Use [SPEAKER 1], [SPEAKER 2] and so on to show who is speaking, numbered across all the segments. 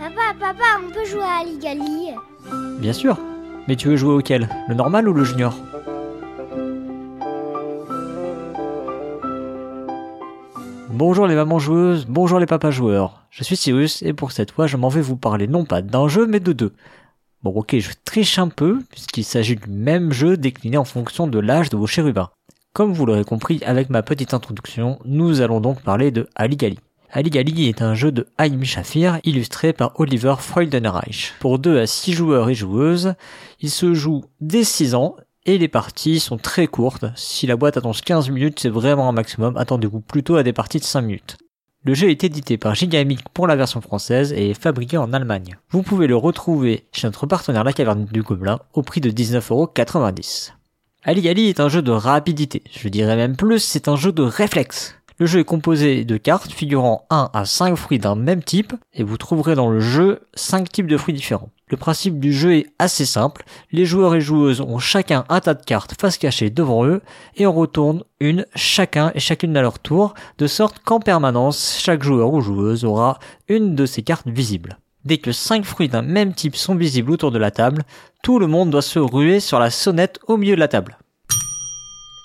[SPEAKER 1] Papa, papa, on peut jouer à Aligali
[SPEAKER 2] Bien sûr. Mais tu veux jouer auquel? Le normal ou le junior? Bonjour les mamans joueuses, bonjour les papas joueurs. Je suis Cyrus et pour cette fois je m'en vais vous parler non pas d'un jeu mais de deux. Bon ok je triche un peu puisqu'il s'agit du même jeu décliné en fonction de l'âge de vos chérubins. Comme vous l'aurez compris avec ma petite introduction, nous allons donc parler de Aligali. Aligali est un jeu de Haïm Shafir illustré par Oliver Freudenreich. Pour 2 à 6 joueurs et joueuses, il se joue dès 6 ans et les parties sont très courtes. Si la boîte attend 15 minutes, c'est vraiment un maximum. Attendez-vous plutôt à des parties de 5 minutes. Le jeu est édité par Gigamic pour la version française et est fabriqué en Allemagne. Vous pouvez le retrouver chez notre partenaire La Caverne du Gobelin au prix de 19,90€. Ali est un jeu de rapidité. Je dirais même plus, c'est un jeu de réflexe. Le jeu est composé de cartes figurant 1 à 5 fruits d'un même type, et vous trouverez dans le jeu 5 types de fruits différents. Le principe du jeu est assez simple, les joueurs et joueuses ont chacun un tas de cartes face cachée devant eux, et on retourne une chacun et chacune à leur tour, de sorte qu'en permanence, chaque joueur ou joueuse aura une de ces cartes visibles. Dès que 5 fruits d'un même type sont visibles autour de la table, tout le monde doit se ruer sur la sonnette au milieu de la table.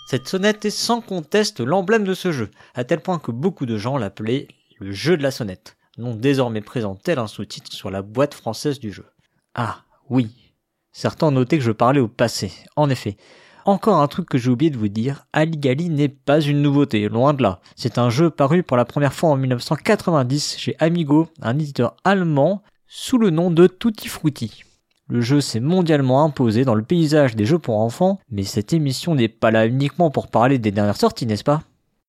[SPEAKER 2] Cette sonnette est sans conteste l'emblème de ce jeu, à tel point que beaucoup de gens l'appelaient le jeu de la sonnette, nom désormais présent tel un sous-titre sur la boîte française du jeu. Ah, oui. Certains ont noté que je parlais au passé. En effet. Encore un truc que j'ai oublié de vous dire, Aligali n'est pas une nouveauté, loin de là. C'est un jeu paru pour la première fois en 1990 chez Amigo, un éditeur allemand, sous le nom de Tutti Frutti. Le jeu s'est mondialement imposé dans le paysage des jeux pour enfants, mais cette émission n'est pas là uniquement pour parler des dernières sorties, n'est-ce pas?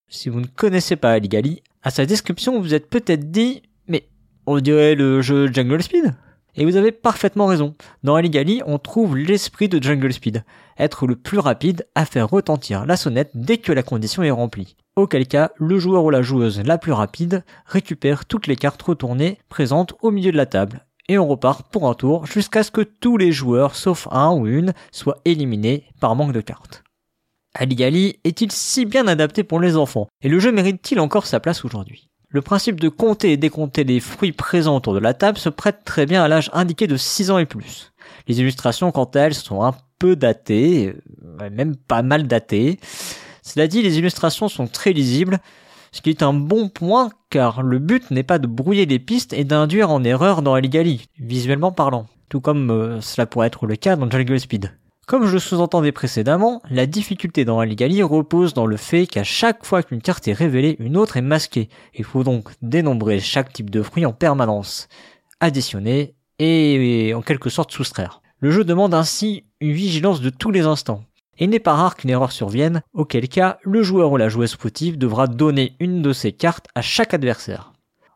[SPEAKER 2] Si vous ne connaissez pas Aligali, à sa description vous êtes peut-être dit mais on dirait le jeu Jungle Speed? Et vous avez parfaitement raison. Dans Aligali, on trouve l'esprit de Jungle Speed. Être le plus rapide à faire retentir la sonnette dès que la condition est remplie. Auquel cas, le joueur ou la joueuse la plus rapide récupère toutes les cartes retournées présentes au milieu de la table et on repart pour un tour jusqu'à ce que tous les joueurs, sauf un ou une, soient éliminés par manque de cartes. Ali est-il si bien adapté pour les enfants? Et le jeu mérite-t-il encore sa place aujourd'hui? Le principe de compter et décompter les fruits présents autour de la table se prête très bien à l'âge indiqué de 6 ans et plus. Les illustrations quant à elles sont un peu datées, euh, même pas mal datées. Cela dit, les illustrations sont très lisibles, ce qui est un bon point car le but n'est pas de brouiller les pistes et d'induire en erreur dans Aligali, visuellement parlant, tout comme euh, cela pourrait être le cas dans Jungle Speed. Comme je sous-entendais précédemment, la difficulté dans Aligali repose dans le fait qu'à chaque fois qu'une carte est révélée, une autre est masquée. Il faut donc dénombrer chaque type de fruit en permanence, additionner et en quelque sorte soustraire. Le jeu demande ainsi une vigilance de tous les instants et il n'est pas rare qu'une erreur survienne, auquel cas le joueur ou la joueuse fautive devra donner une de ses cartes à chaque adversaire.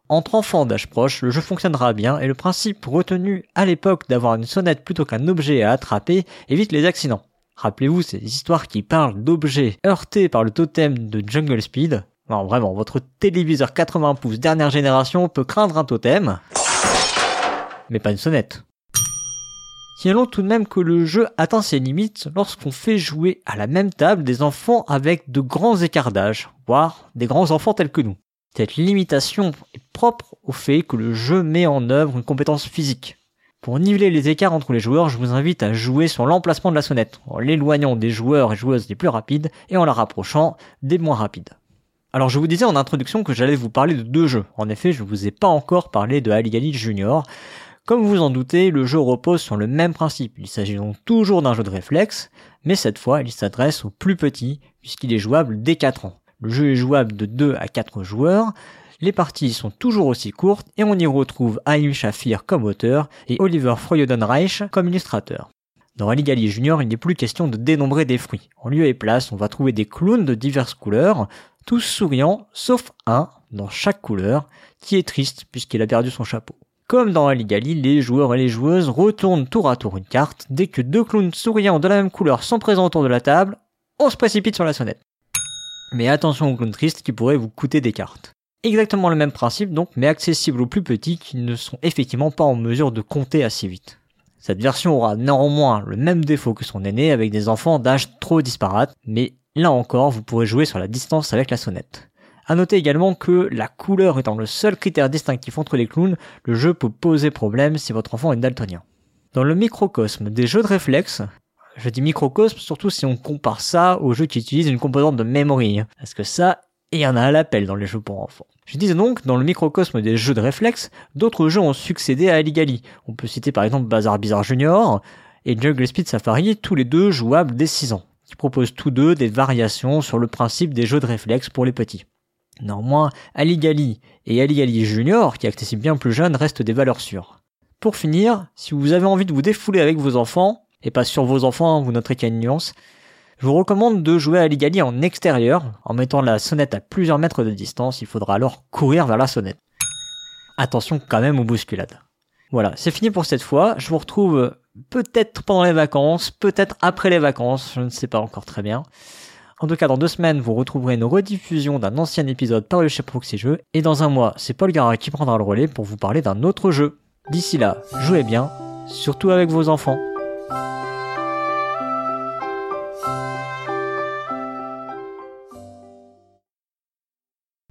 [SPEAKER 2] Entre enfants d'âge proche, le jeu fonctionnera bien et le principe retenu à l'époque d'avoir une sonnette plutôt qu'un objet à attraper évite les accidents. Rappelez-vous ces histoires qui parlent d'objets heurtés par le totem de Jungle Speed. Non, vraiment, votre téléviseur 80 pouces dernière génération peut craindre un totem, mais pas une sonnette. Signalons tout de même que le jeu atteint ses limites lorsqu'on fait jouer à la même table des enfants avec de grands écarts d'âge, voire des grands enfants tels que nous. Cette limitation est propre au fait que le jeu met en œuvre une compétence physique. Pour niveler les écarts entre les joueurs, je vous invite à jouer sur l'emplacement de la sonnette, en l'éloignant des joueurs et joueuses les plus rapides et en la rapprochant des moins rapides. Alors je vous disais en introduction que j'allais vous parler de deux jeux. En effet, je vous ai pas encore parlé de Aligali Junior, comme vous en doutez, le jeu repose sur le même principe. Il s'agit donc toujours d'un jeu de réflexe, mais cette fois il s'adresse aux plus petits, puisqu'il est jouable dès 4 ans. Le jeu est jouable de 2 à 4 joueurs, les parties sont toujours aussi courtes et on y retrouve Ayush Shafir comme auteur et Oliver Freudenreich comme illustrateur. Dans Aligali Junior, il n'est plus question de dénombrer des fruits. En lieu et place, on va trouver des clowns de diverses couleurs, tous souriants, sauf un, dans chaque couleur, qui est triste puisqu'il a perdu son chapeau. Comme dans Aligali, les joueurs et les joueuses retournent tour à tour une carte. Dès que deux clowns souriants de la même couleur sont présents autour de la table, on se précipite sur la sonnette. Mais attention aux clowns tristes qui pourraient vous coûter des cartes. Exactement le même principe donc, mais accessible aux plus petits qui ne sont effectivement pas en mesure de compter assez vite. Cette version aura néanmoins le même défaut que son aîné avec des enfants d'âge trop disparates, mais là encore vous pourrez jouer sur la distance avec la sonnette. A noter également que la couleur étant le seul critère distinctif entre les clowns, le jeu peut poser problème si votre enfant est daltonien. Dans le microcosme des jeux de réflexe, je dis microcosme surtout si on compare ça aux jeux qui utilisent une composante de memory, parce que ça, il y en a à l'appel dans les jeux pour enfants. Je disais donc, dans le microcosme des jeux de réflexe, d'autres jeux ont succédé à Aligali. On peut citer par exemple Bazar Bizarre Junior et Jungle Speed Safari, tous les deux jouables dès 6 ans, qui proposent tous deux des variations sur le principe des jeux de réflexe pour les petits. Néanmoins, Aligali et Aligali Junior, qui est accessible bien plus jeune, restent des valeurs sûres. Pour finir, si vous avez envie de vous défouler avec vos enfants, et pas sur vos enfants, hein, vous noterez qu'il y a une nuance, je vous recommande de jouer à Aligali en extérieur, en mettant la sonnette à plusieurs mètres de distance, il faudra alors courir vers la sonnette. Attention quand même aux bousculades. Voilà, c'est fini pour cette fois, je vous retrouve peut-être pendant les vacances, peut-être après les vacances, je ne sais pas encore très bien. En tout cas, dans deux semaines, vous retrouverez une rediffusion d'un ancien épisode paru chez Proxy Jeux, et dans un mois, c'est Paul Gara qui prendra le relais pour vous parler d'un autre jeu. D'ici là, jouez bien, surtout avec vos enfants.